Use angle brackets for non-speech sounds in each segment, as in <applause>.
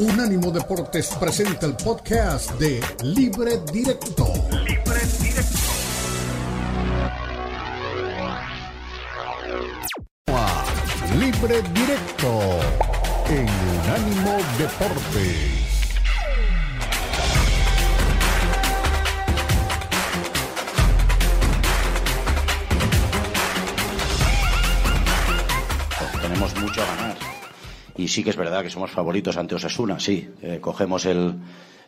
Unánimo Deportes presenta el podcast de Libre Directo. Libre Directo. Libre Directo en Unánimo Deportes. tenemos mucho a ganar. Y sí que es verdad que somos favoritos ante Osasuna, sí. Eh, cogemos el,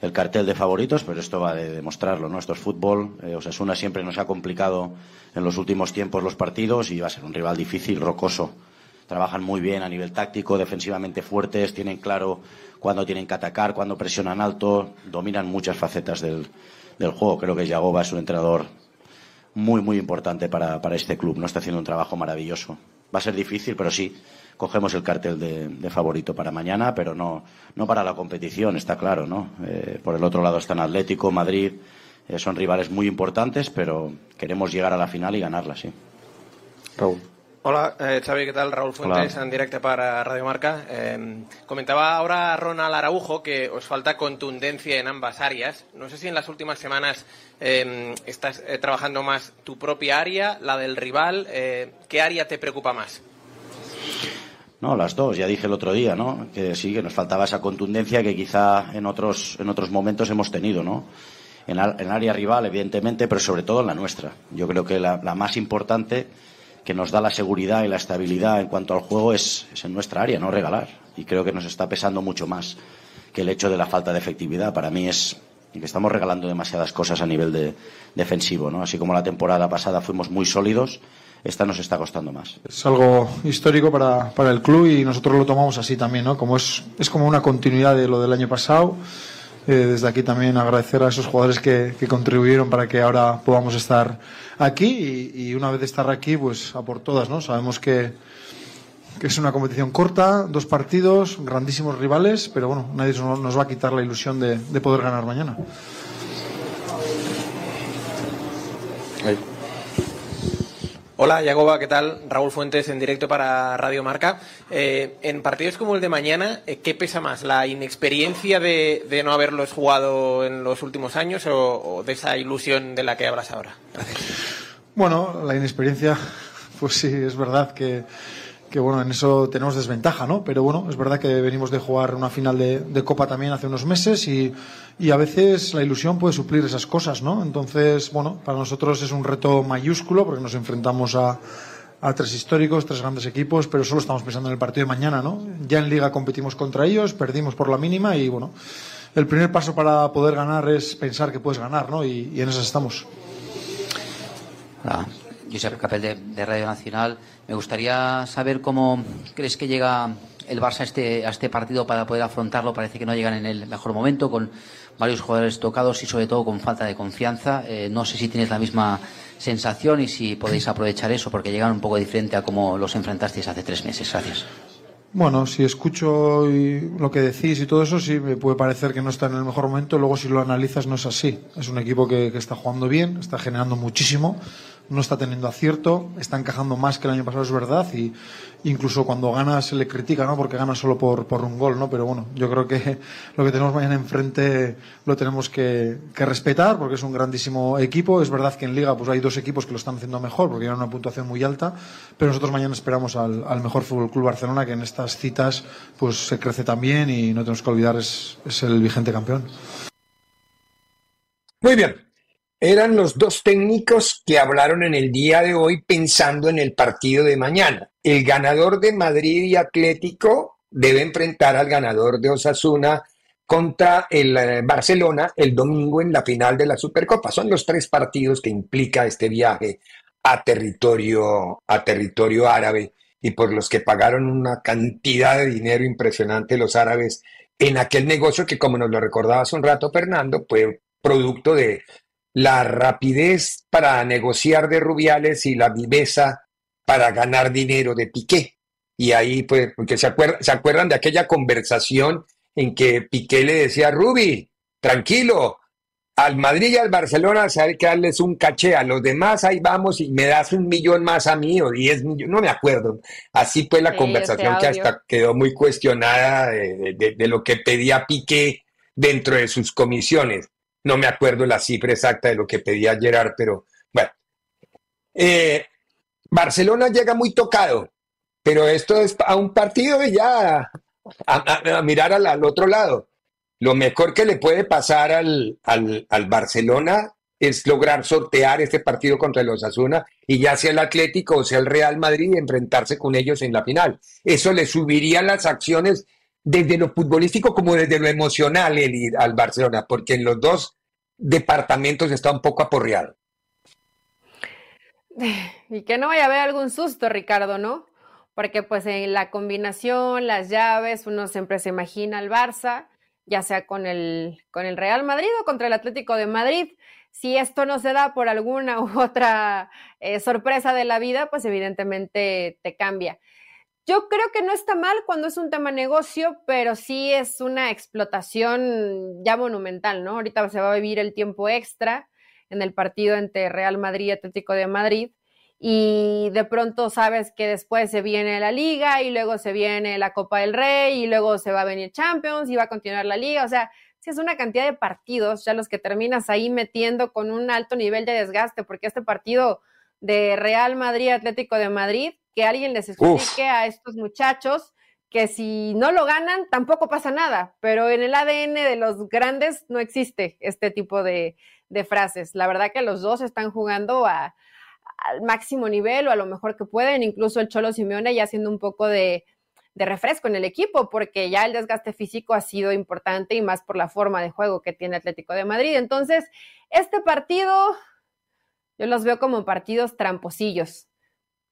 el, cartel de favoritos, pero esto va de demostrarlo, ¿no? Esto es fútbol. Eh, Osasuna siempre nos ha complicado en los últimos tiempos los partidos y va a ser un rival difícil, rocoso. Trabajan muy bien a nivel táctico, defensivamente fuertes, tienen claro cuándo tienen que atacar, cuándo presionan alto, dominan muchas facetas del, del juego. Creo que Yagoba es un entrenador muy, muy importante para, para este club. No está haciendo un trabajo maravilloso. Va a ser difícil, pero sí, cogemos el cartel de, favorito para mañana, pero no, no para la competición, está claro, ¿no? Eh, por el otro lado están Atlético, Madrid, eh, son rivales muy importantes, pero queremos llegar a la final y ganarla, sí. Raúl. Hola, eh, Xavi, ¿qué tal? Raúl Fuentes, en directo para Radio Marca. Eh, comentaba ahora Ronald Araujo que os falta contundencia en ambas áreas. No sé si en las últimas semanas eh, estás trabajando más tu propia área, la del rival. ¿Qué área te preocupa más? No, las dos. Ya dije el otro día, ¿no? Que sí, que nos faltaba esa contundencia que quizá en otros, en otros momentos hemos tenido, ¿no? En, el área rival, evidentemente, pero sobre todo en la nuestra. Yo creo que la, más importante que nos da la seguridad y la estabilidad en cuanto al juego es, en nuestra área, no regalar. Y creo que nos está pesando mucho más que el hecho de la falta de efectividad. Para mí es que estamos regalando demasiadas cosas a nivel de, defensivo, ¿no? Así como la temporada pasada fuimos muy sólidos, esta nos está costando más. Es algo histórico para, para el club y nosotros lo tomamos así también, ¿no? Como es, es como una continuidad de lo del año pasado. Eh, desde aquí también agradecer a esos jugadores que, que, contribuyeron para que ahora podamos estar aquí y, y, una vez de estar aquí, pues a por todas, ¿no? Sabemos que, que es una competición corta, dos partidos, grandísimos rivales, pero bueno, nadie nos va a quitar la ilusión de, de poder ganar mañana. Ahí. Hola, Yagoba, ¿qué tal? Raúl Fuentes en directo para Radio Marca. Eh, en partidos como el de mañana, eh, ¿qué pesa más? ¿La inexperiencia de, de, no haberlos jugado en los últimos años o, o, de esa ilusión de la que hablas ahora? Gracias. Bueno, la inexperiencia, <laughs> pues sí, es verdad que que bueno, en eso tenemos desventaja, ¿no? Pero bueno, es verdad que venimos de jugar una final de, Copa también hace unos meses y, y, a veces la ilusión puede suplir esas cosas, ¿no? Entonces, bueno, para nosotros es un reto mayúsculo porque nos enfrentamos a, a tres históricos, tres grandes equipos, pero solo estamos pensando en el partido de mañana, ¿no? Ya en Liga competimos contra ellos, perdimos por la mínima y bueno, el primer paso para poder ganar es pensar que puedes ganar, ¿no? Y, en esas estamos. Hola, Josep Capel de, de Radio Nacional. Me gustaría saber cómo crees que llega el Barça a este, a este partido para poder afrontarlo. Parece que no llegan en el mejor momento, con varios jugadores tocados y sobre todo con falta de confianza. Eh, no sé si tienes la misma sensación y si podéis aprovechar eso, porque llegan un poco diferente a como los enfrentasteis hace tres meses. Gracias. Bueno, si escucho lo que decís y todo eso, sí me puede parecer que no está en el mejor momento. Luego, si lo analizas, no es así. Es un equipo que, que está jugando bien, está generando muchísimo no está teniendo acierto, está encajando más que el año pasado, es verdad, y incluso cuando gana se le critica, ¿no? Porque gana solo por, por un gol, ¿no? Pero bueno, yo creo que <laughs> lo que tenemos mañana enfrente lo tenemos que, respetar porque es un grandísimo equipo. Es verdad que en Liga pues hay dos equipos que lo están haciendo mejor porque tienen una puntuación muy alta, pero nosotros mañana esperamos al, mejor Fútbol Club Barcelona que en estas citas pues se crece también y no tenemos que olvidar es el vigente campeón. Muy bien, eran los dos técnicos que hablaron en el día de hoy pensando en el partido de mañana. El ganador de Madrid y Atlético debe enfrentar al ganador de Osasuna contra el Barcelona el domingo en la final de la Supercopa. Son los tres partidos que implica este viaje a territorio, a territorio árabe y por los que pagaron una cantidad de dinero impresionante los árabes en aquel negocio que, como nos lo recordaba hace un rato Fernando, fue producto de la rapidez para negociar de Rubiales y la viveza para ganar dinero de Piqué. Y ahí, pues, porque se, acuerdan, se acuerdan de aquella conversación en que Piqué le decía, Rubi, tranquilo, al Madrid y al Barcelona hay que darles un caché, a los demás ahí vamos y me das un millón más a mí o diez millones, no me acuerdo. Así fue la conversación que hasta quedó muy cuestionada de, lo que pedía Piqué dentro de sus comisiones. No me acuerdo la cifra exacta de lo que pedía Gerard, pero bueno. Eh, Barcelona llega muy tocado, pero esto es a un partido y ya a, mirar al otro lado lo mejor que le puede pasar al, al, Barcelona es lograr sortear este partido contra el Osasuna y ya sea el Atlético o sea el Real Madrid enfrentarse con ellos en la final. Eso le subiría las acciones desde lo futbolístico como desde lo emocional el ir al Barcelona, porque en los dos departamentos está un poco aporreado. <laughs> Y que no vaya a haber algún susto, Ricardo, ¿no? Porque pues en la combinación, las llaves, uno siempre se imagina al Barça ya sea con el, con el Real Madrid o contra el Atlético de Madrid. Si esto no se da por alguna u otra eh, sorpresa de la vida, pues evidentemente te cambia. Yo creo que no está mal cuando es un tema negocio, pero sí es una explotación ya monumental, ¿no? Ahorita se va a vivir el tiempo extra en el partido entre Real Madrid y Atlético de Madrid y de pronto sabes que después se viene la liga y luego se viene la Copa del Rey y luego se va a venir Champions y va a continuar la liga, o sea, si es una cantidad de partidos ya los que terminas ahí metiendo con un alto nivel de desgaste, porque este partido de Real Madrid Atlético de Madrid, que alguien les explique a estos muchachos que si no lo ganan tampoco pasa nada, pero en el ADN de los grandes no existe este tipo de, de frases. La verdad que los dos están jugando a, al máximo nivel o a lo mejor que pueden, incluso el Cholo Simeone ya haciendo un poco de, refresco en el equipo, porque ya el desgaste físico ha sido importante y más por la forma de juego que tiene Atlético de Madrid. Entonces, este partido, yo los veo como partidos tramposillos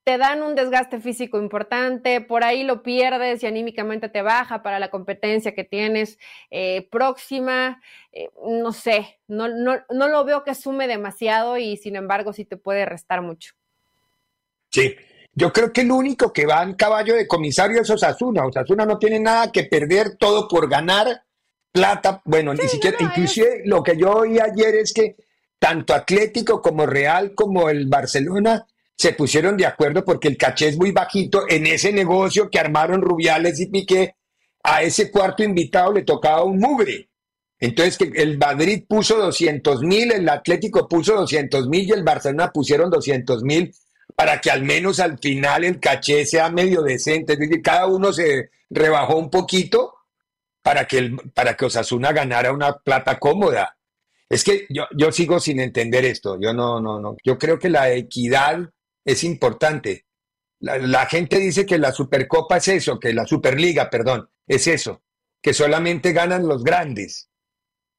te dan un desgaste físico importante, por ahí lo pierdes y anímicamente te baja para la competencia que tienes eh, próxima. Eh, no sé, no, no, no lo veo que sume demasiado y sin embargo sí te puede restar mucho. Sí, yo creo que el único que va en caballo de comisario es Osasuna. Osasuna no tiene nada que perder, todo por ganar plata. Bueno, ni siquiera, inclusive lo que yo oí ayer es que tanto Atlético como Real como el Barcelona se pusieron de acuerdo porque el caché es muy bajito en ese negocio que armaron Rubiales y Piqué. A ese cuarto invitado le tocaba un mugre. Entonces que el Madrid puso 200 mil, el Atlético puso 200 mil y el Barcelona pusieron 200 mil para que al menos al final el caché sea medio decente. Es decir, cada uno se rebajó un poquito para que, el, para que Osasuna ganara una plata cómoda. Es que yo, yo sigo sin entender esto. Yo no, no, no. Yo creo que la equidad es importante. La, gente dice que la Supercopa es eso, que la Superliga, perdón, es eso, que solamente ganan los grandes.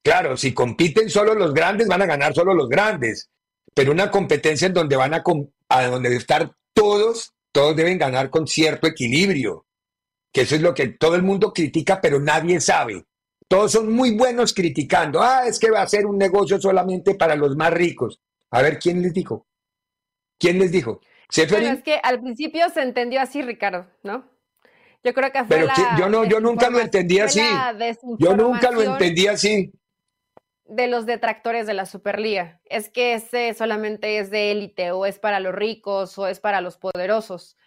Claro, si compiten solo los grandes, van a ganar solo los grandes, pero una competencia en donde van a, a donde estar todos, todos deben ganar con cierto equilibrio, que eso es lo que todo el mundo critica, pero nadie sabe. Todos son muy buenos criticando. Ah, es que va a ser un negocio solamente para los más ricos. A ver, ¿quién les dijo? ¿Quién les dijo? Bueno, es que al principio se entendió así, Ricardo, ¿no? Yo creo que fue Pero yo no, yo nunca lo entendí así. Yo nunca lo entendí así. De los detractores de la Superliga. Es que ese solamente es de élite, o es para los ricos, o es para los poderosos.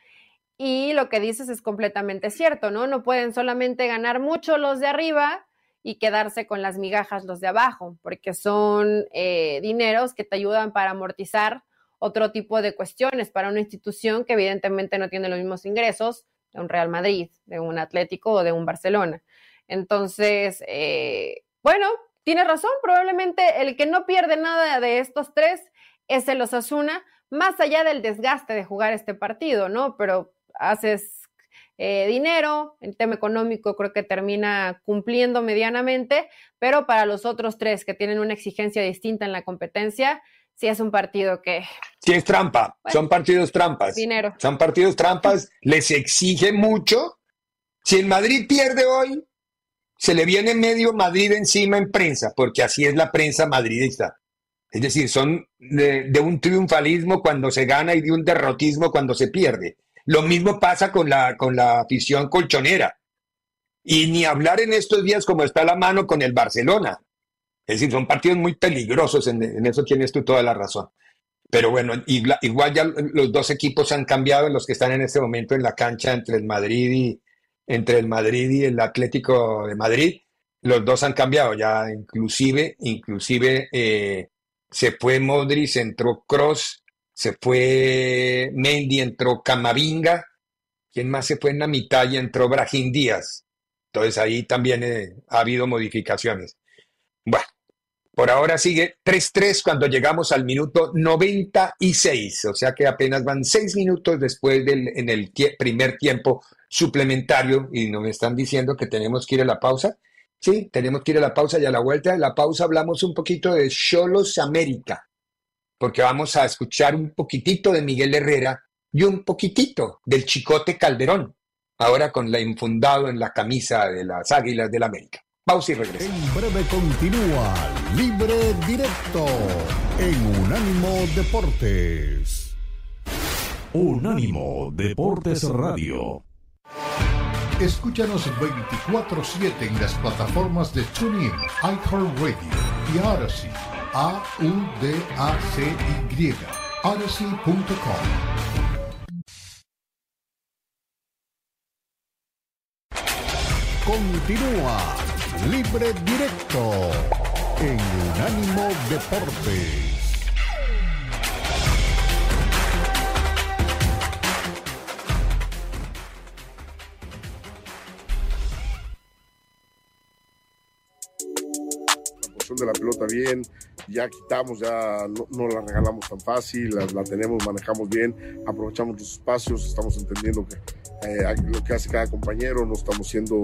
Y lo que dices es completamente cierto, ¿no? No pueden solamente ganar mucho los de arriba y quedarse con las migajas los de abajo, porque son eh, dineros que te ayudan para amortizar otro tipo de cuestiones para una institución que evidentemente no tiene los mismos ingresos de un Real Madrid, de un Atlético o de un Barcelona. Entonces, eh, bueno, tiene razón, probablemente el que no pierde nada de estos tres es el Osasuna, más allá del desgaste de jugar este partido, ¿no? Pero haces eh, dinero, el tema económico creo que termina cumpliendo medianamente, pero para los otros tres que tienen una exigencia distinta en la competencia, sí es un partido que... Sí es trampa, son partidos trampas. Dinero. Son partidos trampas, <laughs> les exige mucho. Si el Madrid pierde hoy, se le viene medio Madrid encima en prensa, porque así es la prensa madridista. Es decir, son de, de, un triunfalismo cuando se gana y de un derrotismo cuando se pierde. Lo mismo pasa con la, con la afición colchonera. Y ni hablar en estos días como está la mano con el Barcelona. Es decir, son partidos muy peligrosos, en, eso tienes tú toda la razón. Pero bueno, igual ya los dos equipos han cambiado, los que están en este momento en la cancha entre el Madrid y, entre el Madrid y el Atlético de Madrid, los dos han cambiado ya, inclusive, inclusive eh, se fue Modric, entró Cross, se fue Mendy, entró Camavinga, ¿quién más se fue en la mitad y entró Brahim Díaz? Entonces ahí también eh, ha habido modificaciones. Bueno, por ahora sigue 3-3 cuando llegamos al minuto 96, o sea que apenas van seis minutos después del en el primer tiempo suplementario y nos están diciendo que tenemos que ir a la pausa. Sí, tenemos que ir a la pausa y a la vuelta de la pausa hablamos un poquito de Cholos América, porque vamos a escuchar un poquitito de Miguel Herrera y un poquitito del Chicote Calderón, ahora con la infundado en la camisa de las Águilas del América. Pausa y regreso. En breve continúa Libre Directo en Unánimo Deportes. Unánimo Deportes Radio. Escúchanos 24-7 en las plataformas de TuneIn, iHeartRadio y Odyssey. A-U-D-A-C-Y. Odyssey.com. Continúa Libre Directo en Unánimo De la pelota bien, ya quitamos, ya no, la regalamos tan fácil, la, tenemos, manejamos bien, aprovechamos los espacios, estamos entendiendo que eh, lo que hace cada compañero, no estamos siendo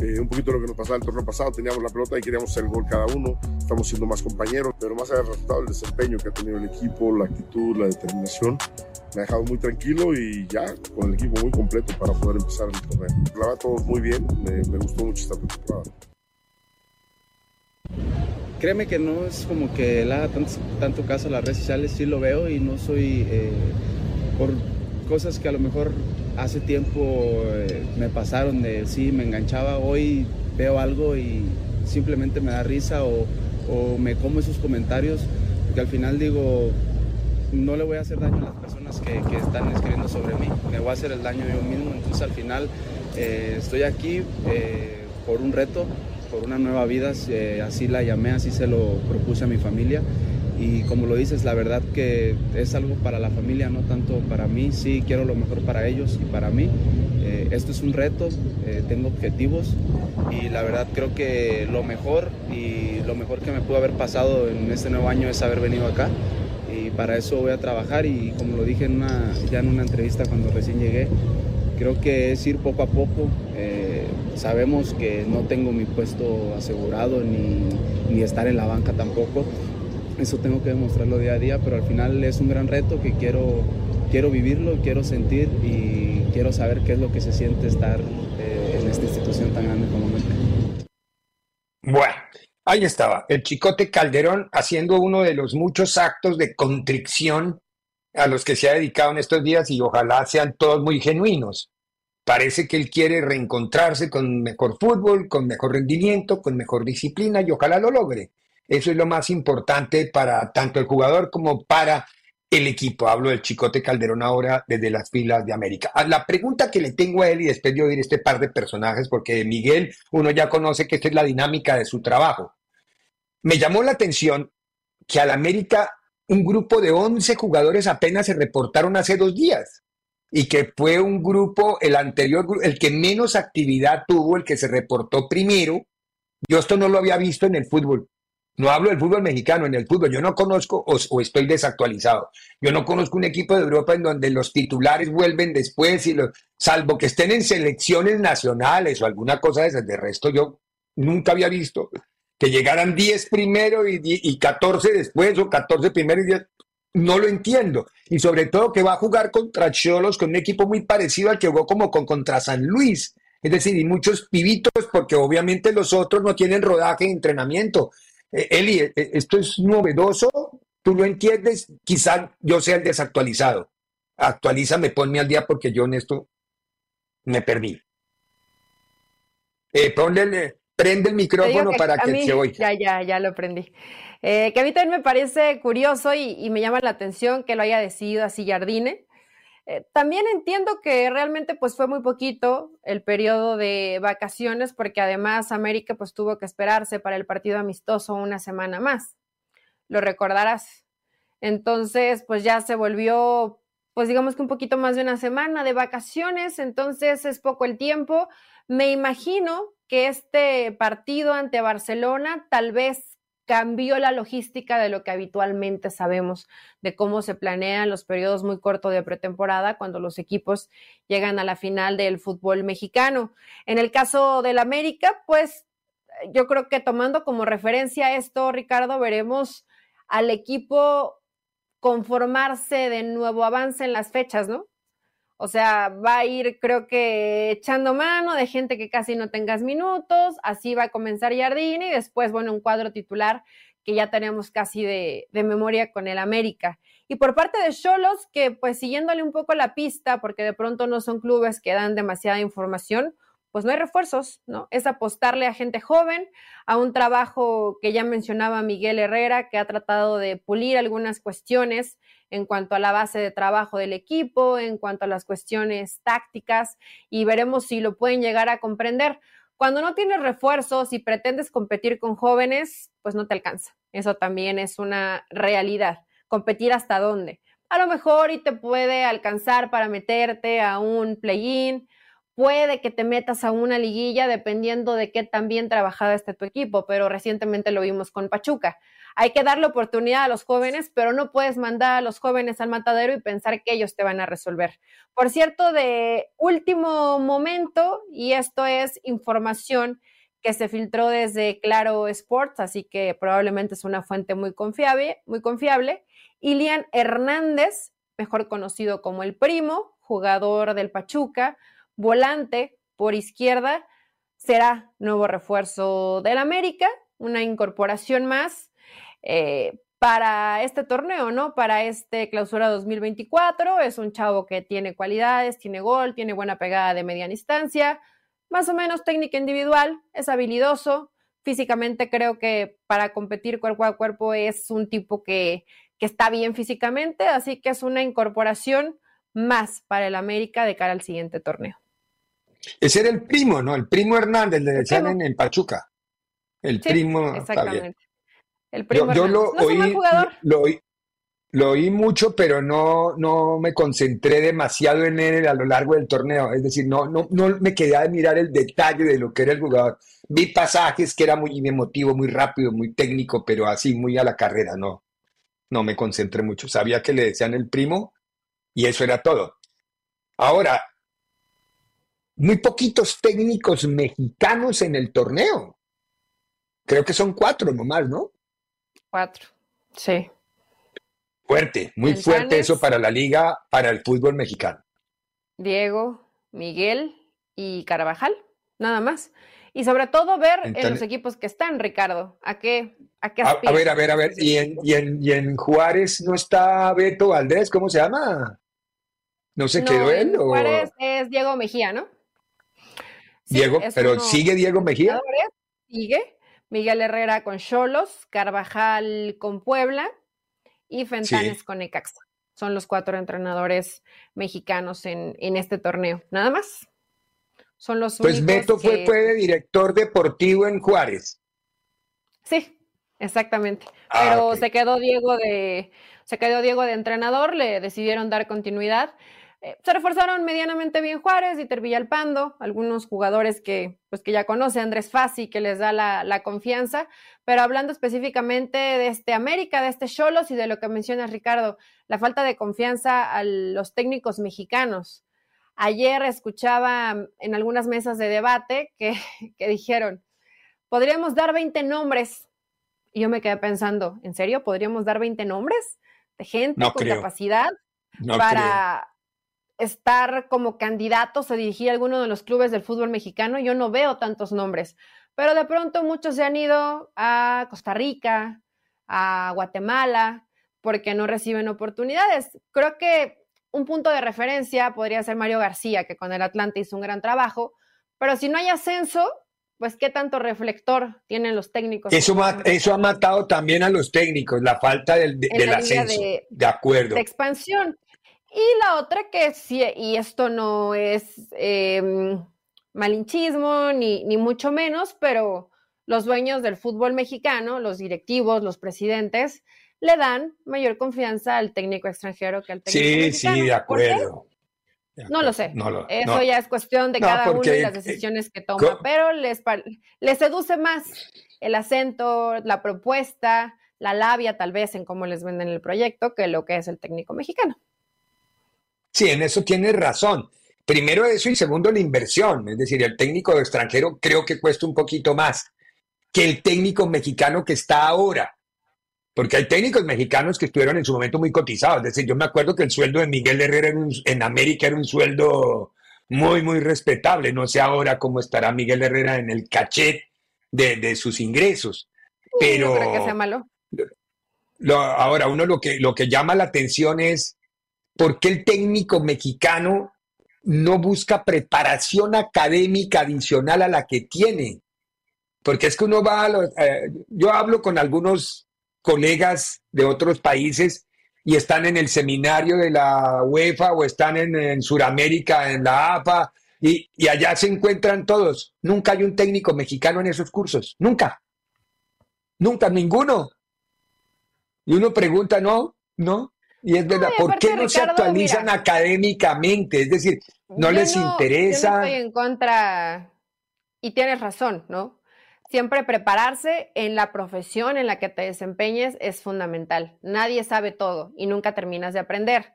eh, un poquito lo que nos pasaba el torneo pasado, teníamos la pelota y queríamos hacer el gol cada uno, estamos siendo más compañeros, pero más allá del resultado, el desempeño que ha tenido el equipo, la actitud, la determinación, me ha dejado muy tranquilo y ya con el equipo muy completo para poder empezar el torneo. La verdad, todos muy bien, me, me gustó mucho esta temporada. Créeme que no es como que le haga tanto, caso a las redes sociales, sí lo veo y no soy eh, por cosas que a lo mejor hace tiempo eh, me pasaron de sí, me enganchaba, hoy veo algo y simplemente me da risa o, me como esos comentarios, porque al final digo, no le voy a hacer daño a las personas que, están escribiendo sobre mí, me voy a hacer el daño yo mismo, entonces al final eh, estoy aquí por un reto, por una nueva vida, así la llamé, así se lo propuse a mi familia. Y como lo dices, la verdad que es algo para la familia, no tanto para mí. Sí, quiero lo mejor para ellos y para mí. Eh, esto es un reto, eh, tengo objetivos y la verdad creo que lo mejor y lo mejor que me pudo haber pasado en este nuevo año es haber venido acá y para eso voy a trabajar y como lo dije en ya en una entrevista cuando recién llegué, creo que es ir poco a poco. Sabemos que no tengo mi puesto asegurado ni, estar en la banca tampoco. Eso tengo que demostrarlo día a día, pero al final es un gran reto que quiero, quiero vivirlo, quiero sentir y quiero saber qué es lo que se siente estar eh, en esta institución tan grande como América. Bueno, ahí estaba, el Chicote Calderón haciendo uno de los muchos actos de contrición a los que se ha dedicado en estos días y ojalá sean todos muy genuinos. Parece que él quiere reencontrarse con mejor fútbol, con mejor rendimiento, con mejor disciplina y ojalá lo logre. Eso es lo más importante para tanto el jugador como para el equipo. Hablo del Chicote Calderón ahora desde las filas de América. Ah, la pregunta que le tengo a él y después de oír este par de personajes, porque Miguel uno ya conoce que esta es la dinámica de su trabajo. Me llamó la atención que al América un grupo de 11 jugadores apenas se reportaron hace dos días y que fue un grupo, el anterior, el que menos actividad tuvo, el que se reportó primero. Yo esto no lo había visto en el fútbol. No hablo del fútbol mexicano, en el fútbol. Yo no conozco o, estoy desactualizado. Yo no conozco un equipo de Europa en donde los titulares vuelven después y los, salvo que estén en selecciones nacionales o alguna cosa de esas. De resto, yo nunca había visto que llegaran 10 primero y, y 14 después, o 14 primero y 10. No lo entiendo. Y sobre todo que va a jugar contra Cholos, con un equipo muy parecido al que jugó como con contra San Luis. Es decir, y muchos pibitos, porque obviamente los otros no tienen rodaje y entrenamiento. Eh, Eli, eh, eh, esto es novedoso, tú lo entiendes, quizá yo sea el desactualizado. Actualízame, ponme al día porque yo en esto me perdí. ponle Prende el micrófono para que se oiga. Ya, ya, ya lo prendí. Eh, que a mí también me parece curioso y, me llama la atención que lo haya decidido así Jardine. Eh, también entiendo que realmente pues fue muy poquito el periodo de vacaciones porque además América pues tuvo que esperarse para el partido amistoso una semana más. Lo recordarás. Entonces pues ya se volvió pues digamos que un poquito más de una semana de vacaciones, entonces es poco el tiempo. Me imagino que este partido ante Barcelona tal vez cambió la logística de lo que habitualmente sabemos de cómo se planean los periodos muy cortos de pretemporada cuando los equipos llegan a la final del fútbol mexicano. En el caso del América, pues yo creo que tomando como referencia esto, Ricardo, veremos al equipo conformarse de nuevo avance en las fechas, ¿no? O sea, va a ir, creo que, echando mano de gente que casi no tengas minutos, así va a comenzar Jardine y después, bueno, un cuadro titular que ya tenemos casi de, de memoria con el América. Y por parte de Cholos, que pues siguiéndole un poco la pista, porque de pronto no son clubes que dan demasiada información, pues no hay refuerzos, ¿no? Es apostarle a gente joven, a un trabajo que ya mencionaba Miguel Herrera, que ha tratado de pulir algunas cuestiones en cuanto a la base de trabajo del equipo, en cuanto a las cuestiones tácticas, y veremos si lo pueden llegar a comprender. Cuando no tienes refuerzos y pretendes competir con jóvenes, pues no te alcanza. Eso también es una realidad. Competir hasta dónde. A lo mejor y te puede alcanzar para meterte a un play-in, puede que te metas a una liguilla dependiendo de qué tan bien trabajado esté tu equipo, pero recientemente lo vimos con Pachuca. Hay que darle oportunidad a los jóvenes, pero no puedes mandar a los jóvenes al matadero y pensar que ellos te van a resolver. Por cierto, de último momento, y esto es información que se filtró desde Claro Sports, así que probablemente es una fuente muy confiable, muy confiable. Ilian Hernández, mejor conocido como el primo, jugador del Pachuca, volante por izquierda, será nuevo refuerzo del América, una incorporación más eh, para este torneo, ¿no? Para este clausura 2024. Es un chavo que tiene cualidades, tiene gol, tiene buena pegada de mediana instancia, más o menos técnica individual, es habilidoso. Físicamente creo que para competir cuerpo a cuerpo es un tipo que, que está bien físicamente, así que es una incorporación más para el América de cara al siguiente torneo. Ese era el primo, ¿no? El primo Hernández, le decían en, Pachuca. El primo. Exactamente. El primo yo, lo, oí, lo, oí, mucho, pero no, no me concentré demasiado en él a lo largo del torneo. Es decir, no, no, no me quedé a mirar el detalle de lo que era el jugador. Vi pasajes que era muy emotivo, muy rápido, muy técnico, pero así, muy a la carrera, no. No me concentré mucho. Sabía que le decían el primo y eso era todo. Ahora, muy poquitos técnicos mexicanos en el torneo. Creo que son cuatro nomás, ¿no? Cuatro, sí. Fuerte, muy fuerte eso para la liga, para el fútbol mexicano. Diego, Miguel y Carvajal, nada más. Y sobre todo ver en los equipos que están, Ricardo, a qué, a qué a, ver, a ver, a ver, ¿Y en, y, en, y en Juárez no está Beto Valdés, ¿cómo se llama? ¿No se quedó él? Juárez es Diego Mejía, ¿no? Diego, pero sigue Diego Mejía. Sigue. Miguel Herrera con Cholos, Carvajal con Puebla y Fentanes con Ecaxa. Son los cuatro entrenadores mexicanos en, este torneo. Nada más. Son los pues Beto fue, fue director deportivo en Juárez. Sí, exactamente. Ah, pero se quedó Diego de se quedó Diego de entrenador, le decidieron dar continuidad eh, se reforzaron medianamente bien Juárez, Dieter Villalpando, algunos jugadores que, pues, que ya conoce, Andrés Fassi, que les da la, confianza, pero hablando específicamente de este América, de este Cholos y de lo que mencionas, Ricardo, la falta de confianza a los técnicos mexicanos. Ayer escuchaba en algunas mesas de debate que, <laughs> dijeron, podríamos dar 20 nombres. Y yo me quedé pensando, ¿en serio? ¿Podríamos dar 20 nombres de gente con capacidad para estar como candidatos a dirigir alguno de los clubes del fútbol mexicano, yo no veo tantos nombres, pero de pronto muchos se han ido a Costa Rica, a Guatemala, porque no reciben oportunidades. Creo que un punto de referencia podría ser Mario García, que con el Atlante hizo un gran trabajo, pero si no hay ascenso, pues qué tanto reflector tienen los técnicos. Eso, eso ha matado también a los técnicos, la falta del, ascenso. De, acuerdo. De expansión. Y la otra que sí, y esto no es em, malinchismo ni, ni mucho menos, pero los dueños del fútbol mexicano, los directivos, los presidentes, le dan mayor confianza al técnico extranjero que al técnico sí, mexicano. Sí, de acuerdo. No lo sé. Eso ya es cuestión de cada uno y las decisiones que toma, pero les, les seduce más el acento, la propuesta, la labia tal vez en cómo les venden el proyecto que lo que es el técnico mexicano. Sí, en eso tienes razón. Primero eso y segundo la inversión. Es decir, el técnico extranjero creo que cuesta un poquito más que el técnico mexicano que está ahora. Porque hay técnicos mexicanos que estuvieron en su momento muy cotizados. Es decir, yo me acuerdo que el sueldo de Miguel Herrera en, América era un sueldo muy, muy respetable. No sé ahora cómo estará Miguel Herrera en el cachet de, sus ingresos. Pero. No que sea malo. ahora, uno lo que, lo que llama la atención es por qué el técnico mexicano no busca preparación académica adicional a la que tiene. Porque es que uno va a los, eh, yo hablo con algunos colegas de otros países y están en el seminario de la UEFA o están en, en Sudamérica, en la APA, y, y, allá se encuentran todos. Nunca hay un técnico mexicano en esos cursos, nunca. Nunca, ninguno. Y uno pregunta, no, no. Y es verdad, ¿por qué no se actualizan académicamente? Es decir, no les interesa. Yo estoy en contra, y tienes razón, ¿no? Siempre prepararse en la profesión en la que te desempeñes es fundamental. Nadie sabe todo y nunca terminas de aprender.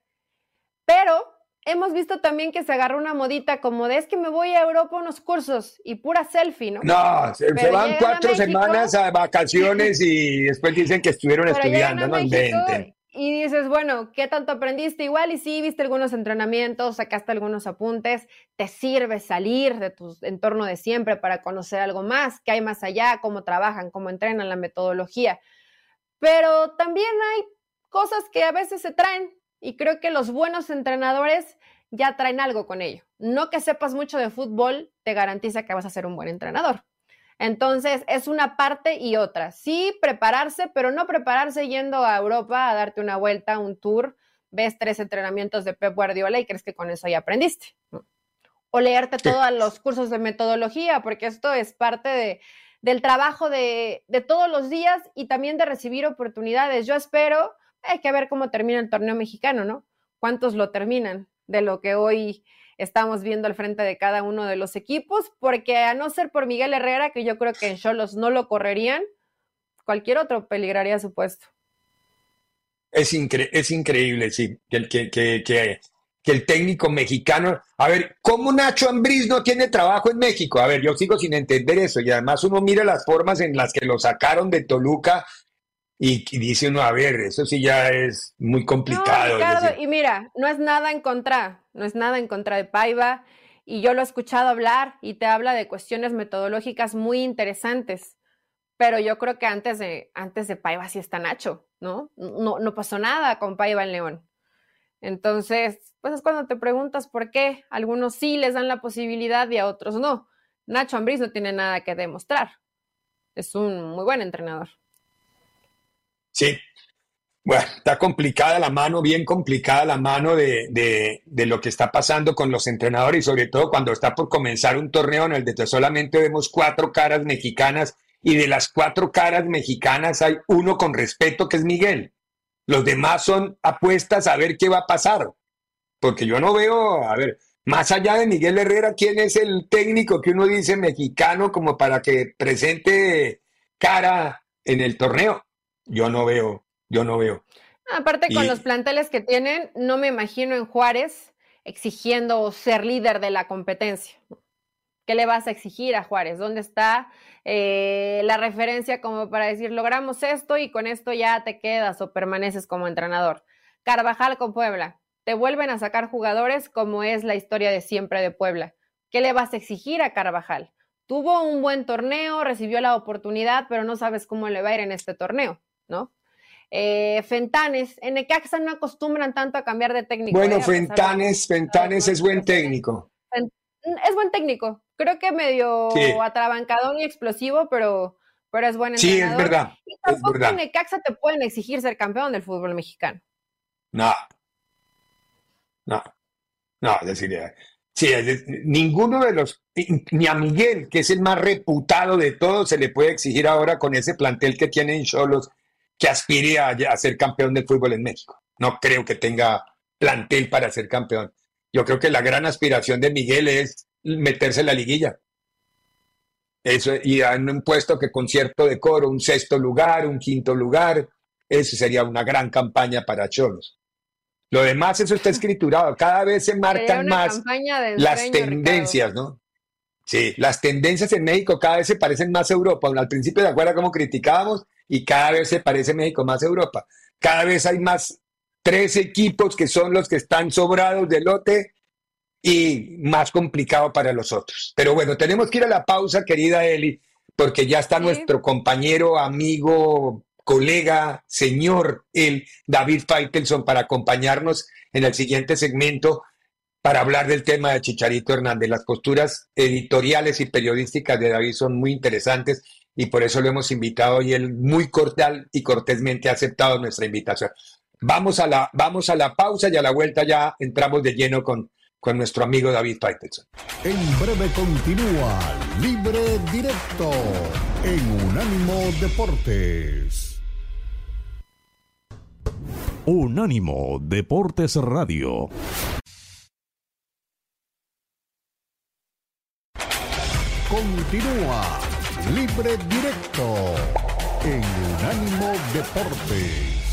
Pero hemos visto también que se agarra una modita como de es que me voy a Europa a unos cursos y pura selfie, ¿no? No, se, van cuatro semanas a vacaciones y después dicen que estuvieron estudiando, no inventen y dices, bueno, ¿qué tanto aprendiste? Igual y sí, viste algunos entrenamientos, sacaste algunos apuntes, te sirve salir de tu entorno de siempre para conocer algo más, qué hay más allá, cómo trabajan, cómo entrenan la metodología. Pero también hay cosas que a veces se traen y creo que los buenos entrenadores ya traen algo con ello. No que sepas mucho de fútbol te garantiza que vas a ser un buen entrenador. Entonces, es una parte y otra. Sí, prepararse, pero no prepararse yendo a Europa a darte una vuelta, un tour, ves tres entrenamientos de Pep Guardiola y crees que con eso ya aprendiste. O leerte todos los cursos de metodología, porque esto es parte de, del trabajo de, de, todos los días y también de recibir oportunidades. Yo espero, hay que ver cómo termina el torneo mexicano, ¿no? ¿Cuántos lo terminan? De lo que hoy estamos viendo al frente de cada uno de los equipos, porque a no ser por Miguel Herrera, que yo creo que en Cholos no lo correrían, cualquier otro peligraría su puesto. Es, es increíble, sí, que, que, que, que, el técnico mexicano. A ver, ¿cómo Nacho Ambriz no tiene trabajo en México? A ver, yo sigo sin entender eso. Y además uno mira las formas en las que lo sacaron de Toluca y, dice uno, a ver, eso sí ya es muy complicado. y mira, no es nada en contra, no es nada en contra de Paiva, y yo lo he escuchado hablar y te habla de cuestiones metodológicas muy interesantes, pero yo creo que antes de, antes de Paiva sí está Nacho, ¿no? ¿no? No pasó nada con Paiva en León. Entonces, pues es cuando te preguntas por qué algunos sí les dan la posibilidad y a otros no. Nacho Ambriz no tiene nada que demostrar. Es un muy buen entrenador. Sí. Bueno, está complicada la mano, bien complicada la mano de, de, lo que está pasando con los entrenadores y sobre todo cuando está por comenzar un torneo en el que solamente vemos cuatro caras mexicanas y de las cuatro caras mexicanas hay uno con respeto que es Miguel. Los demás son apuestas a ver qué va a pasar. Porque yo no veo, a ver, más allá de Miguel Herrera, ¿quién es el técnico que uno dice mexicano como para que presente cara en el torneo? Yo no veo, yo no veo. Aparte, con los planteles que tienen, no me imagino en Juárez exigiendo ser líder de la competencia. ¿Qué le vas a exigir a Juárez? ¿Dónde está eh, la referencia como para decir, logramos esto y con esto ya te quedas o permaneces como entrenador? Carvajal con Puebla. Te vuelven a sacar jugadores como es la historia de siempre de Puebla. ¿Qué le vas a exigir a Carvajal? Tuvo un buen torneo, recibió la oportunidad, pero no sabes cómo le va a ir en este torneo. ¿No? Eh, Fentanes, en Necaxa no acostumbran tanto a cambiar de técnico. Bueno, ¿eh? Fentanes, Fentanes es buen técnico. Es buen técnico, creo que medio atrabancadón y explosivo, pero, pero es buen entrenador. Sí, es verdad. Y tampoco en Necaxa te pueden exigir ser campeón del fútbol mexicano. No. No. No, es decir, sí, ninguno de los, ni a Miguel, que es el más reputado de todos, se le puede exigir ahora con ese plantel que tiene en Cholos que aspire a, a ser campeón del fútbol en México. No creo que tenga plantel para ser campeón. Yo creo que la gran aspiración de Miguel es meterse en la liguilla. Eso, y en un puesto que con cierto decoro, un sexto lugar, un quinto lugar, eso sería una gran campaña para Cholos. Lo demás, eso está escriturado. Cada vez se marcan más las tendencias, ¿no? Sí, las tendencias en México cada vez se parecen más a Europa. Al principio, ¿de acuerdo como criticábamos? Y cada vez se parece México más a Europa. Cada vez hay más tres equipos que son los que están sobrados de lote y más complicado para los otros. Pero bueno, tenemos que ir a la pausa, querida Eli, porque ya está nuestro compañero, amigo, colega, señor, el David Faitelson, para acompañarnos en el siguiente segmento para hablar del tema de Chicharito Hernández. Las posturas editoriales y periodísticas de David son muy interesantes y por eso lo hemos invitado y él muy cordial y cortésmente ha aceptado nuestra invitación. Vamos a la, vamos a la pausa y a la vuelta ya entramos de lleno con, con nuestro amigo David Faitelson. En breve continúa Libre Directo en Unánimo Deportes. Unánimo Deportes Radio. Continúa Libre Directo en Unánimo Deportes.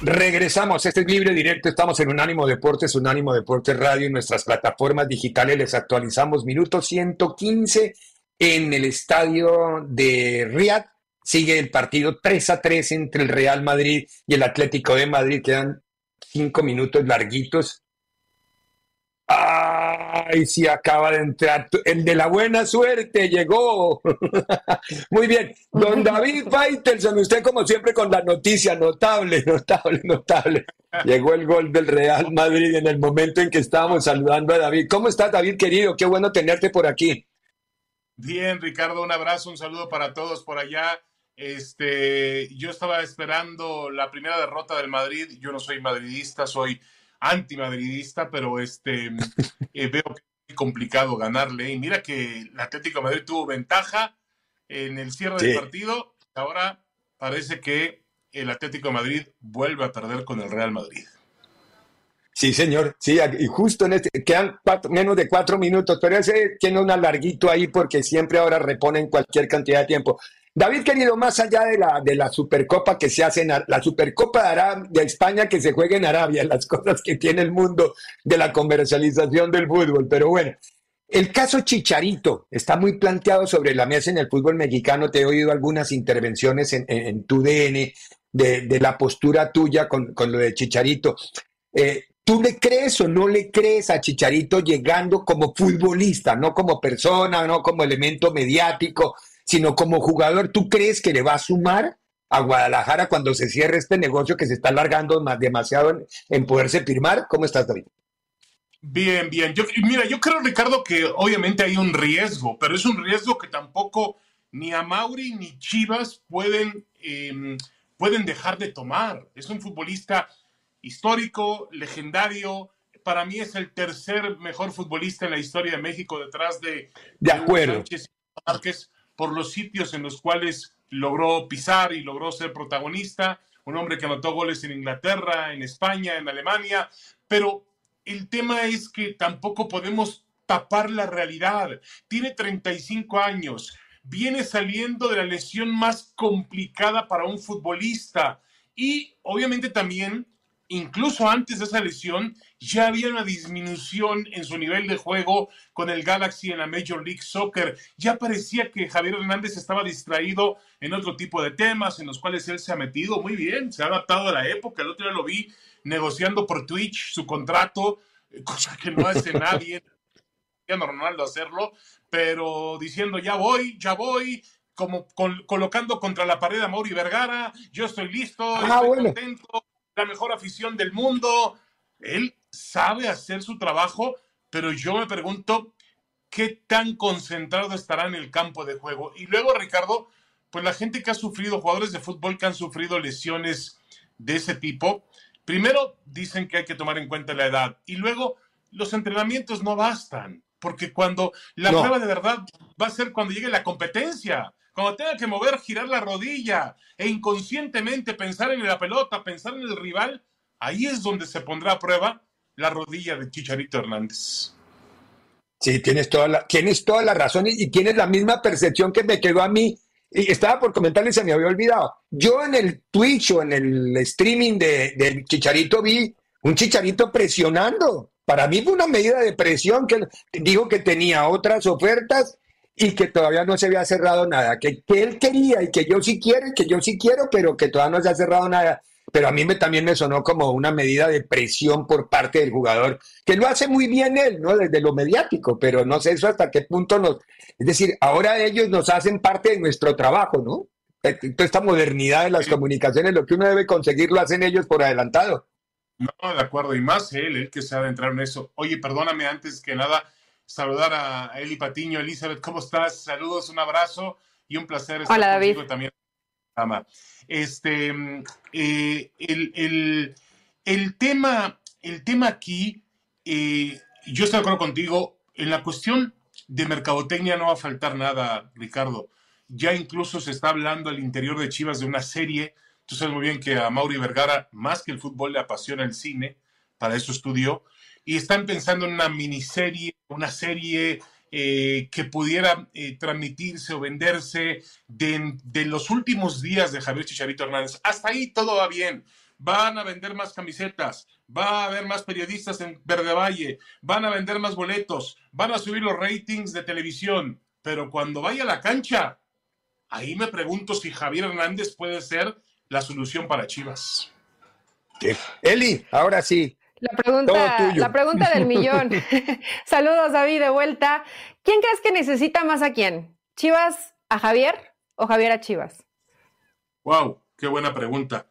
Regresamos, este es Libre Directo, estamos en Unánimo Deportes, Unánimo Deportes Radio, en nuestras plataformas digitales les actualizamos minuto 115 en el estadio de Riyadh. Sigue el partido 3 a 3 entre el Real Madrid y el Atlético de Madrid, quedan cinco minutos larguitos. Ay, sí, acaba de entrar. El de la buena suerte llegó. <laughs> Muy bien. Don David Faitelson, usted como siempre con la noticia, notable, <laughs> notable, notable. Llegó el gol del Real Madrid en el momento en que estábamos saludando a David. ¿Cómo estás, David, querido? Qué bueno tenerte por aquí. Bien, Ricardo, un abrazo, un saludo para todos por allá. Este, yo estaba esperando la primera derrota del Madrid. Yo no soy madridista, soy antimadridista, pero este, <laughs> eh, veo que es complicado ganarle. Y mira que el Atlético de Madrid tuvo ventaja en el cierre del partido. Ahora parece que el Atlético de Madrid vuelve a perder con el Real Madrid. Sí, señor. Sí, y justo en este, quedan menos de cuatro minutos, pero ese tiene un alarguito ahí porque siempre ahora reponen cualquier cantidad de tiempo. David, querido, más allá de la, de la Supercopa que se hace en la Supercopa de, de España que se juega en Arabia, <laughs> las cosas que tiene el mundo de la comercialización del fútbol, pero bueno, el caso Chicharito está muy planteado sobre la mesa en el fútbol mexicano. Te he oído algunas intervenciones en, tu DN de, la postura tuya con, lo de Chicharito. Eh, ¿Tú le crees o no le crees a Chicharito llegando como futbolista, no como persona, no como elemento mediático, sino como jugador, ¿tú crees que le va a sumar a Guadalajara cuando se cierre este negocio que se está alargando más, demasiado en, poderse firmar? ¿Cómo estás, David? Bien, bien. Yo, mira, yo creo, Ricardo, que obviamente hay un riesgo, pero es un riesgo que tampoco ni a Mauri ni Chivas pueden, em, pueden dejar de tomar. Es un futbolista histórico, legendario. Para mí es el tercer mejor futbolista en la historia de México detrás de, de acuerdo. Sánchez Márquez por los sitios en los cuales logró pisar y logró ser protagonista, un hombre que anotó goles en Inglaterra, en España, en Alemania, pero el tema es que tampoco podemos tapar la realidad. Tiene 35 años, viene saliendo de la lesión más complicada para un futbolista. Y obviamente también incluso antes de esa lesión, ya había una disminución en su nivel de juego con el Galaxy en la Major League Soccer. Ya parecía que Javier Hernández estaba distraído en otro tipo de temas en los cuales él se ha metido muy bien, se ha adaptado a la época. El otro día lo vi negociando por Twitch su contrato, <laughs> cosa que no hace nadie. <laughs> Ronaldo hacerlo, pero diciendo ya voy, ya voy, como colocando contra la pared a Mauri Vergara, yo estoy listo, ah, estoy contento, la mejor afición del mundo. Él sabe hacer su trabajo, pero yo me pregunto qué tan concentrado estará en el campo de juego. Y luego, Ricardo, pues la gente que ha sufrido, jugadores de fútbol que han sufrido lesiones de ese tipo, primero dicen que hay que tomar en cuenta la edad y luego los entrenamientos no bastan, porque cuando la prueba de verdad va a ser cuando llegue la competencia, cuando tenga que mover, girar la rodilla e inconscientemente pensar en la pelota, pensar en el rival, ahí es donde se pondrá a prueba la rodilla de Chicharito Hernández. Sí, tienes toda la, tienes toda la razón y, tienes la misma percepción que me quedó a mí. Y estaba por comentarle, se me había olvidado. Yo en el Twitch o en el streaming de, del Chicharito vi un Chicharito presionando. Para mí fue una medida de presión que digo que tenía otras ofertas y que todavía no se había cerrado nada, que, que él quería y que yo sí quiero y que yo sí quiero, pero que todavía no se ha cerrado nada. Pero a mí me, también me sonó como una medida de presión por parte del jugador, que lo hace muy bien él, ¿no? Desde lo mediático, pero no sé eso hasta qué punto nos... Es decir, ahora ellos nos hacen parte de nuestro trabajo, ¿no? Eh, toda esta modernidad de las comunicaciones, lo que uno debe conseguir lo hacen ellos por adelantado. No, de acuerdo, y más él, él que se ha adentrado en eso. Oye, perdóname antes que nada, saludar a Eli Patiño. Elizabeth, ¿cómo estás? Saludos, un abrazo y un placer estar Hola, David. también. Este, eh, el, el, tema, el tema aquí, eh, yo estoy de acuerdo contigo, en la cuestión de mercadotecnia no va a faltar nada, Ricardo. Ya incluso se está hablando al interior de Chivas de una serie. Tú sabes muy bien que a Mauri Vergara, más que el fútbol, le apasiona el cine, para eso estudió y están pensando en una miniserie, una serie eh, que pudiera eh, transmitirse o venderse de, de, los últimos días de Javier Chicharito Hernández. Hasta ahí todo va bien. Van a vender más camisetas, va a haber más periodistas en Verde Valle, van a vender más boletos, van a subir los ratings de televisión. Pero cuando vaya a la cancha, ahí me pregunto si Javier Hernández puede ser la solución para Chivas. Eli, ahora sí, la pregunta, la pregunta del millón. <laughs> <laughs> Saludos, David, de vuelta. ¿Quién crees que necesita más a quién? ¿Chivas a Javier o Javier a Chivas? Wow, qué buena pregunta.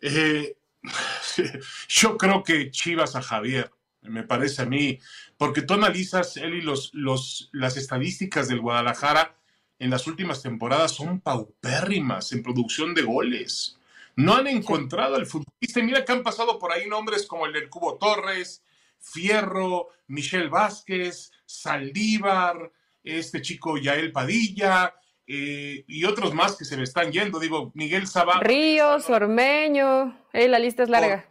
Eh, <laughs> yo creo que Chivas a Javier, me parece a mí, porque tú analizas, Eli, los, los, las estadísticas del Guadalajara en las últimas temporadas son paupérrimas en producción de goles. No han encontrado al futbolista. Mira que han pasado por ahí nombres como el del Cubo Torres, Fierro, Michel Vázquez, Saldívar, este chico Yael Padilla eh, y otros más que se me están yendo. Digo, Miguel Sabá. Ríos, Ormeño, eh, la lista es larga.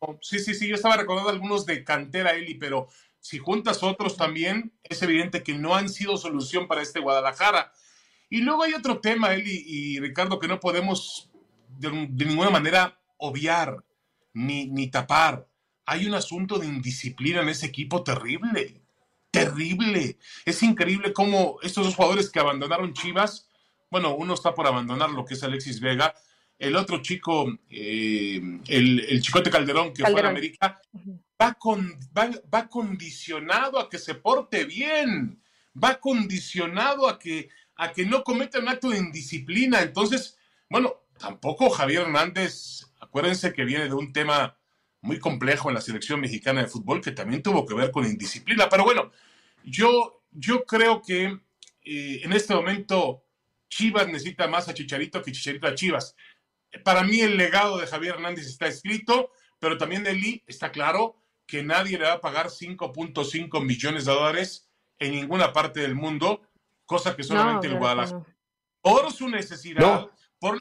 Oh, sí, sí, sí, yo estaba recordando algunos de cantera, Eli, pero si juntas otros también, es evidente que no han sido solución para este Guadalajara. Y luego hay otro tema, Eli y Ricardo, que no podemos de, ninguna manera obviar ni, ni tapar. Hay un asunto de indisciplina en ese equipo terrible, terrible. Es increíble cómo estos dos jugadores que abandonaron Chivas, bueno, uno está por abandonar lo que es Alexis Vega, el otro chico, eh, el, el, Chicote Calderón, que fue a América, va, con, va, condicionado a que se porte bien, va condicionado a que, a que no cometa un acto de indisciplina. Entonces, bueno, tampoco Javier Hernández, acuérdense que viene de un tema muy complejo en la selección mexicana de fútbol que también tuvo que ver con indisciplina. Pero bueno, yo, yo creo que eh, en este momento Chivas necesita más a Chicharito que Chicharito a Chivas. Para mí el legado de Javier Hernández está escrito, pero también Lee está claro que nadie le va a pagar 5.5 millones de dólares en ninguna parte del mundo, cosa que solamente el Guadalajara. Por su necesidad, por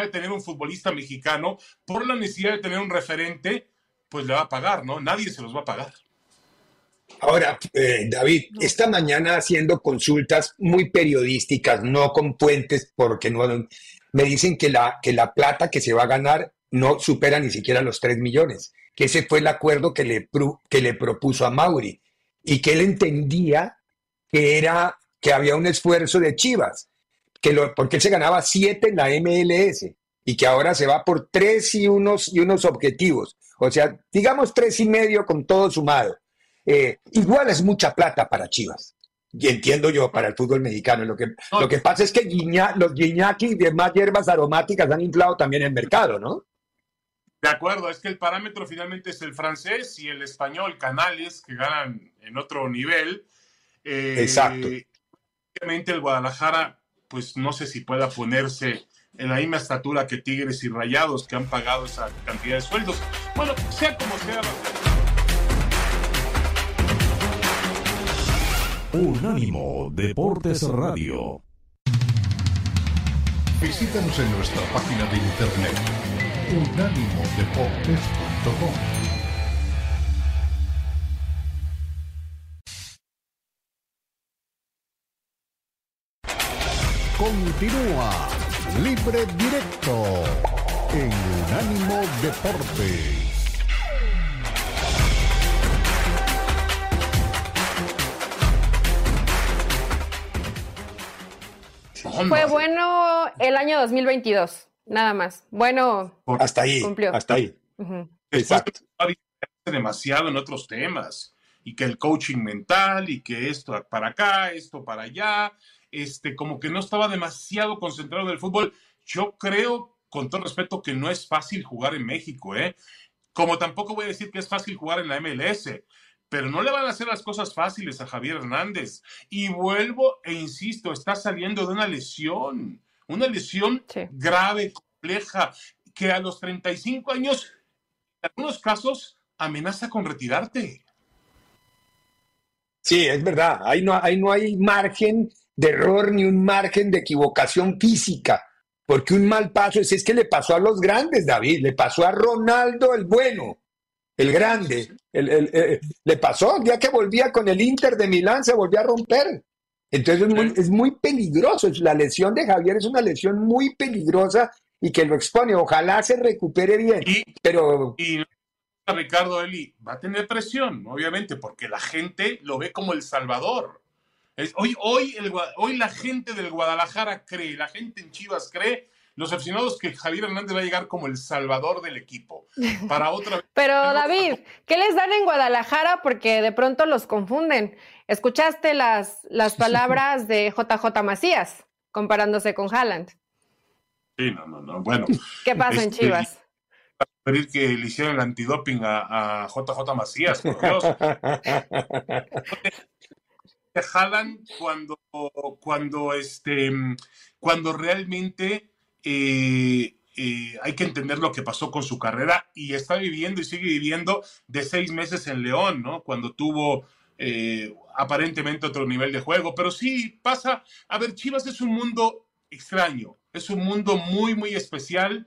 de tener un futbolista mexicano, por la necesidad de tener un referente, pues le va a pagar, ¿no? Nadie se los va a pagar. Ahora, eh, David, esta mañana haciendo consultas muy periodísticas, no con puentes, porque no, me dicen que la, que la plata que se va a ganar no supera ni siquiera los 3 millones, que ese fue el acuerdo que le, que le propuso a Mauri y que él entendía que era que había un esfuerzo de Chivas porque él se ganaba siete en la MLS y que ahora se va por tres y unos, y unos objetivos. O sea, digamos tres y medio con todo sumado. Eh, igual es mucha plata para Chivas. y entiendo yo, para el fútbol mexicano. Lo que, lo que pasa es que los guiñaki y demás hierbas aromáticas han inflado también el mercado, ¿no? De acuerdo, es que el parámetro finalmente es el francés y el español, canales que ganan en otro nivel. Eh, Exacto. Obviamente el Guadalajara, pues no sé si pueda ponerse en la misma estatura que Tigres y Rayados que han pagado esa cantidad de sueldos. Bueno, sea como sea. Unánimo Deportes Radio. Visítanos en nuestra página de internet unánimodeportes.com. Continúa Libre Directo en Unánimo Deportes. Fue bueno el año 2022, nada más. Bueno, hasta ahí, cumplió. hasta ahí. Exacto. Demasiado en otros temas y que el coaching mental y que esto para acá, esto para allá, este, como que no estaba demasiado concentrado en el fútbol. Yo creo, con todo respeto, que no es fácil jugar en México, ¿eh? Como tampoco voy a decir que es fácil jugar en la MLS pero no le van a hacer las cosas fáciles a Javier Hernández. Y vuelvo e insisto, está saliendo de una lesión, una lesión grave, compleja, que a los 35 años, en algunos casos, amenaza con retirarte. Sí, es verdad, ahí no, ahí no hay margen de error ni un margen de equivocación física, porque un mal paso es, es que le pasó a los grandes, David, le pasó a Ronaldo el bueno, el grande. El, eh, le pasó, el día que volvía con el Inter de Milán, se volvió a romper. Entonces es muy, es muy peligroso. La lesión de Javier es una lesión muy peligrosa y que lo expone. Ojalá se recupere bien. Y, pero... y Ricardo Eli va a tener presión, obviamente, porque la gente lo ve como el Salvador. hoy, hoy, el, hoy la gente del Guadalajara cree, la gente en Chivas cree los aficionados que Javier Hernández va a llegar como el salvador del equipo. Para otra <laughs> Pero David, ¿qué les dan en Guadalajara? Porque de pronto los confunden. ¿Escuchaste las, las palabras de JJ Macías comparándose con Haaland? Sí, no, no, no. Bueno. ¿Qué pasa en este, Chivas? pedir que le hicieran el antidoping a, JJ Macías, por Dios. <laughs> Haaland cuando, cuando, este, cuando realmente eh, eh, hay que entender lo que pasó con su carrera y está viviendo y sigue viviendo de seis meses en León, ¿no? Cuando tuvo eh, aparentemente otro nivel de juego, pero sí pasa, a ver, Chivas es un mundo extraño, es un mundo muy, muy especial.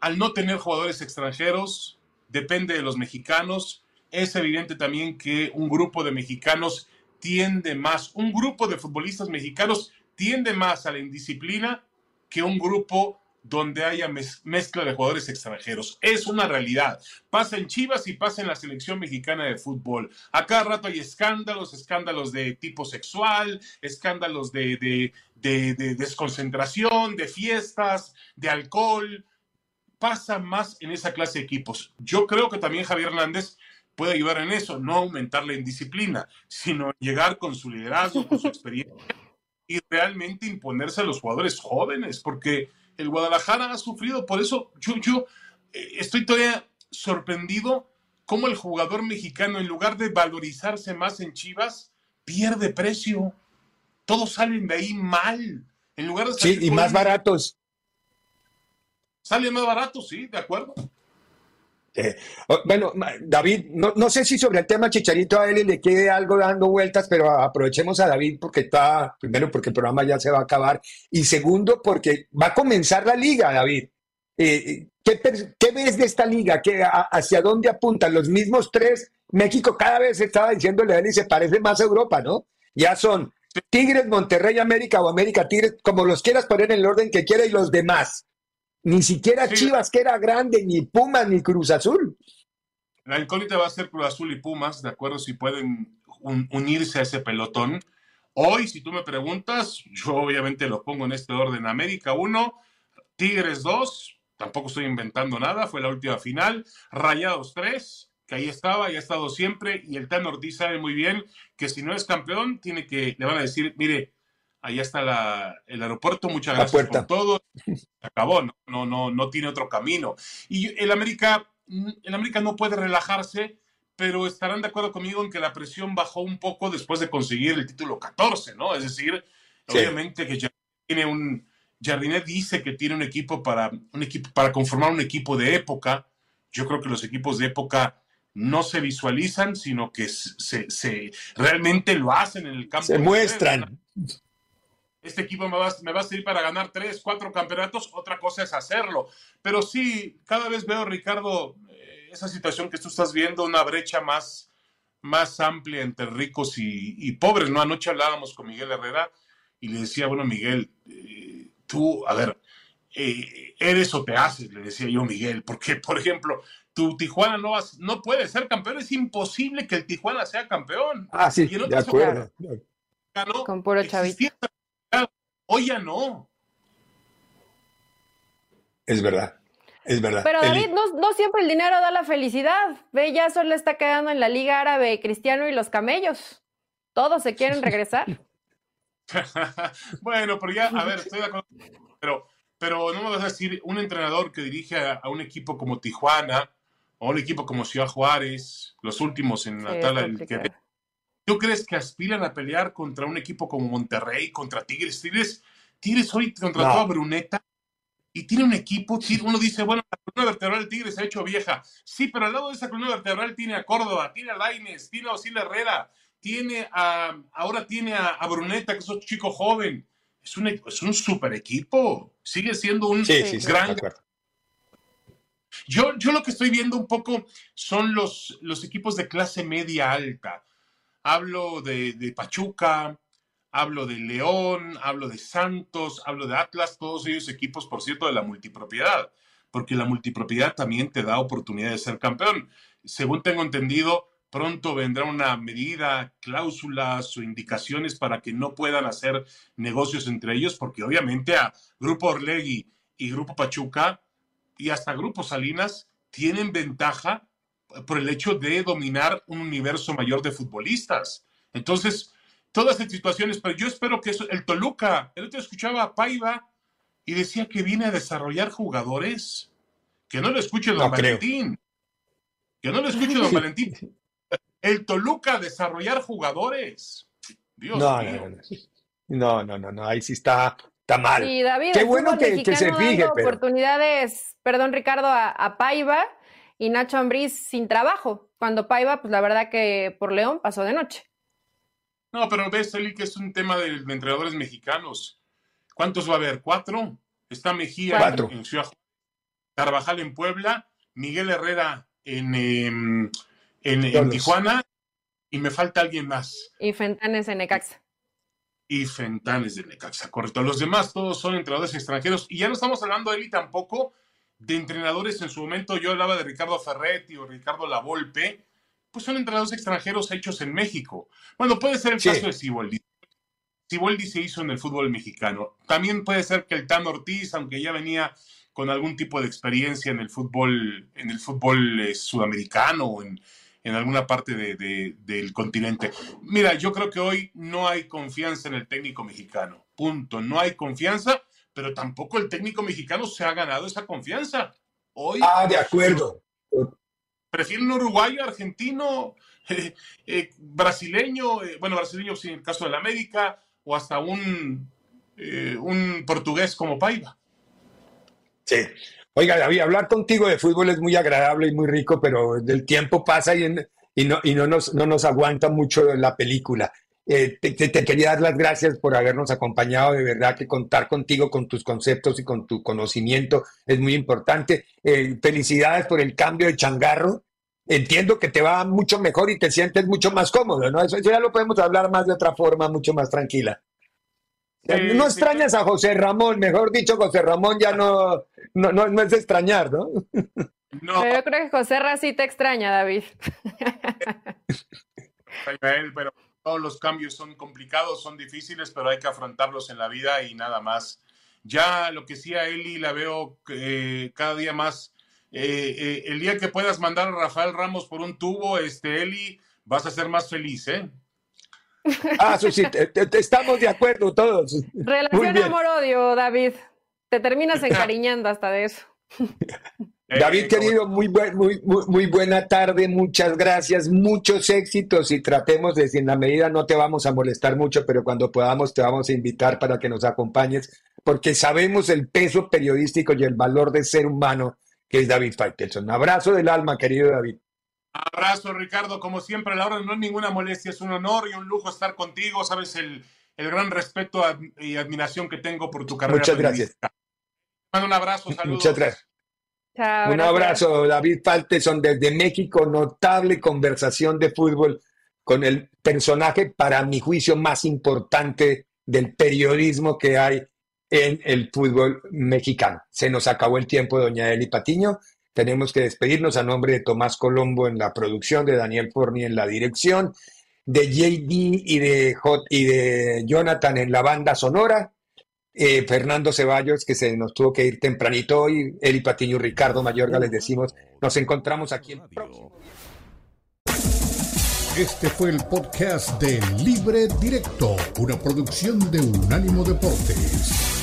al no tener jugadores extranjeros, depende de los mexicanos. Es evidente también que un grupo de mexicanos tiende más, un grupo de futbolistas mexicanos tiende más a la indisciplina que un grupo donde haya mezcla de jugadores extranjeros. Es una realidad. Pasa en Chivas y pasa en la selección mexicana de fútbol. A cada rato hay escándalos, escándalos de tipo sexual, escándalos de, desconcentración, de fiestas, de alcohol. Pasa más en esa clase de equipos. Yo creo que también Javier Hernández puede ayudar en eso, no aumentar la indisciplina, sino llegar con su liderazgo, con su experiencia y realmente imponerse a los jugadores jóvenes, porque el Guadalajara ha sufrido, por eso yo, yo eh, estoy todavía sorprendido cómo el jugador mexicano, en lugar de valorizarse más en Chivas, pierde precio. Todos salen de ahí mal. En lugar de sí, y más baratos. Salen más baratos, sí, de acuerdo. Eh, bueno, David, no, sé si sobre el tema Chicharito a él le quede algo dando vueltas, pero aprovechemos a David porque está, primero porque el programa ya se va a acabar y segundo porque va a comenzar la liga, David. Eh, ¿qué, ves de esta liga? ¿Qué, ¿Hacia dónde apuntan? Los mismos tres. México cada vez estaba diciéndole a él y se parece más a Europa, ¿no? Ya son Tigres, Monterrey, América o América Tigres, como los quieras poner en el orden que quiera y los demás. Ni siquiera Chivas, que era grande, ni Pumas, ni Cruz Azul. La incógnita va a ser Cruz Azul y Pumas, de acuerdo, si pueden unirse a ese pelotón. Hoy, si tú me preguntas, yo obviamente lo pongo en este orden. América 1, Tigres 2, tampoco estoy inventando nada, fue la última final. Rayados 3, que ahí estaba y ha estado siempre, y el Tan Ortiz sabe muy bien que si no es campeón, tiene que, le van a decir, mire, ahí está la, el aeropuerto, muchas gracias por todo, <laughs> se acabó, no, no, no, no tiene otro camino. Y el América, el América no puede relajarse, pero estarán de acuerdo conmigo en que la presión bajó un poco después de conseguir el título 14, ¿no? Es decir, obviamente que ya tiene un, Jardinet dice que tiene un equipo para, un equipo para conformar un equipo de época. Yo creo que los equipos de época no se visualizan, sino que se, se realmente lo hacen en el campo. Se muestran. Este equipo me va, me va a servir para ganar tres, cuatro campeonatos, otra cosa es hacerlo. Pero sí, cada vez veo, Ricardo, eh, esa situación que tú estás viendo, una brecha más, más amplia entre ricos y, pobres. ¿no? Anoche hablábamos con Miguel Herrera y le decía, bueno, Miguel, eh, tú, a ver, eh, eres o te haces, le decía yo Miguel, porque, por ejemplo, tu Tijuana no, vas, no puede ser campeón, es imposible que el Tijuana sea campeón. Ah, sí, de acuerdo. Con puro chavito. Hoy ya no. Es verdad. Es verdad. Pero David, no, no, siempre el dinero da la felicidad. Ve, ya solo está quedando en la Liga Árabe Cristiano y los camellos. Todos se quieren <laughs> regresar. <laughs> bueno, pero ya, a ver, estoy de acuerdo. Pero, pero no me vas a decir un entrenador que dirige a, un equipo como Tijuana o un equipo como Ciudad Juárez, los últimos en la tabla del que. ¿Tú crees que aspiran a pelear contra un equipo como Monterrey, contra Tigres? Tigres, Tigres hoy contrató a Bruneta y tiene un equipo, uno dice, bueno, la columna vertebral del Tigres se ha hecho vieja. Sí, pero al lado de esa columna vertebral tiene a Córdoba, tiene a Laines, tiene a Osile Herrera, tiene a, ahora tiene a, Bruneta, que es un chico joven. Es un, es un super equipo. Sigue siendo un gran. yo, yo lo que estoy viendo un poco son los, los equipos de clase media alta. Hablo de, de Pachuca, hablo de León, hablo de Santos, hablo de Atlas, todos ellos equipos, por cierto, de la multipropiedad, porque la multipropiedad también te da oportunidad de ser campeón. Según tengo entendido, pronto vendrá una medida, cláusulas o indicaciones para que no puedan hacer negocios entre ellos, porque obviamente a Grupo Orlegui y Grupo Pachuca y hasta Grupo Salinas tienen ventaja por el hecho de dominar un universo mayor de futbolistas. Entonces, todas estas situaciones, pero yo espero que eso, el Toluca, el otro escuchaba a Paiva y decía que viene a desarrollar jugadores. Que no lo escuche don Valentín. Que no lo escuche don Valentín el Toluca desarrollar jugadores. Dios no, mío. No, no, no, no, ahí sí está, está mal. David, Qué bueno que, se fije. Pero... oportunidades, perdón Ricardo, a, Paiva y Nacho Ambriz sin trabajo. Cuando Paiva, pues la verdad que por León pasó de noche. No, pero ves, Eli, que es un tema de, entrenadores mexicanos. ¿Cuántos va a haber? ¿Cuatro? Está Mejía En, Ciudad Carvajal en Puebla, Miguel Herrera en, em, en, Tijuana y me falta alguien más. Y Fentanes en Necaxa. Y Fentanes de Necaxa, correcto. Los demás todos son entrenadores extranjeros. Y ya no estamos hablando, Eli, tampoco de entrenadores en su momento. Yo hablaba de Ricardo Ferretti o Ricardo Lavolpe. Pues son entrenadores extranjeros hechos en México. Bueno, puede ser el caso de Siboldi. Siboldi se hizo en el fútbol mexicano. También puede ser que el Tan Ortiz, aunque ya venía con algún tipo de experiencia en el fútbol, en el fútbol eh, sudamericano o en, en alguna parte del continente. Mira, yo creo que hoy no hay confianza en el técnico mexicano. Punto. No hay confianza, pero tampoco el técnico mexicano se ha ganado esa confianza. Hoy. Ah, de acuerdo. Prefieren uruguayo, argentino, <laughs> eh, eh, brasileño, eh, bueno, brasileño sin el caso de la América, o hasta un, un portugués como Paiva. Sí. Oiga, David, hablar contigo de fútbol es muy agradable y muy rico, pero el tiempo pasa y, y, no, y no, nos, no nos aguanta mucho la película. Eh, te, quería dar las gracias por habernos acompañado. De verdad que contar contigo, con tus conceptos y con tu conocimiento es muy importante. Eh, felicidades por el cambio de changarro. Entiendo que te va mucho mejor y te sientes mucho más cómodo, ¿no? eso ya lo podemos hablar más de otra forma, mucho más tranquila no extrañas a José Ramón, mejor dicho, José Ramón ya no, no, no, es extrañar, ¿no? No. Pero yo creo que José Ra sí te extraña, David. <laughs> pero todos los cambios son complicados, son difíciles, pero hay que afrontarlos en la vida y nada más. Ya lo que sí a Eli la veo eh, cada día más eh, eh, el día que puedas mandar a Rafael Ramos por un tubo, este, Eli, vas a ser más feliz, ¿eh? <laughs> Ah, sí, estamos de acuerdo todos. Relación amor-odio, David. Te terminas <laughs> encariñando hasta de eso. <laughs> David, querido, muy, muy, muy, buena tarde, muchas gracias, muchos éxitos y tratemos de, si en la medida no te vamos a molestar mucho, pero cuando podamos te vamos a invitar para que nos acompañes, porque sabemos el peso periodístico y el valor de ser humano que es David Faitelson. abrazo del alma, querido David. Abrazo, Ricardo, como siempre, la hora no es ninguna molestia, es un honor y un lujo estar contigo, sabes el, gran respeto y admiración que tengo por tu carrera. Muchas gracias. Mando un abrazo, saludos. Muchas gracias un abrazo, David Falteson, desde México. Notable conversación de fútbol con el personaje, para mi juicio, más importante del periodismo que hay en el fútbol mexicano. Se nos acabó el tiempo, doña Eli Patiño. Tenemos que despedirnos a nombre de Tomás Colombo en la producción, de Daniel Forni en la dirección, de JD y de, y de Jonathan en la banda sonora. Eh, Fernando Ceballos, que se nos tuvo que ir tempranito hoy, Eli Patiño Ricardo Mayorga, les decimos, nos encontramos aquí el próximo. Este fue el podcast de Libre Directo, una producción de Unánimo Deportes.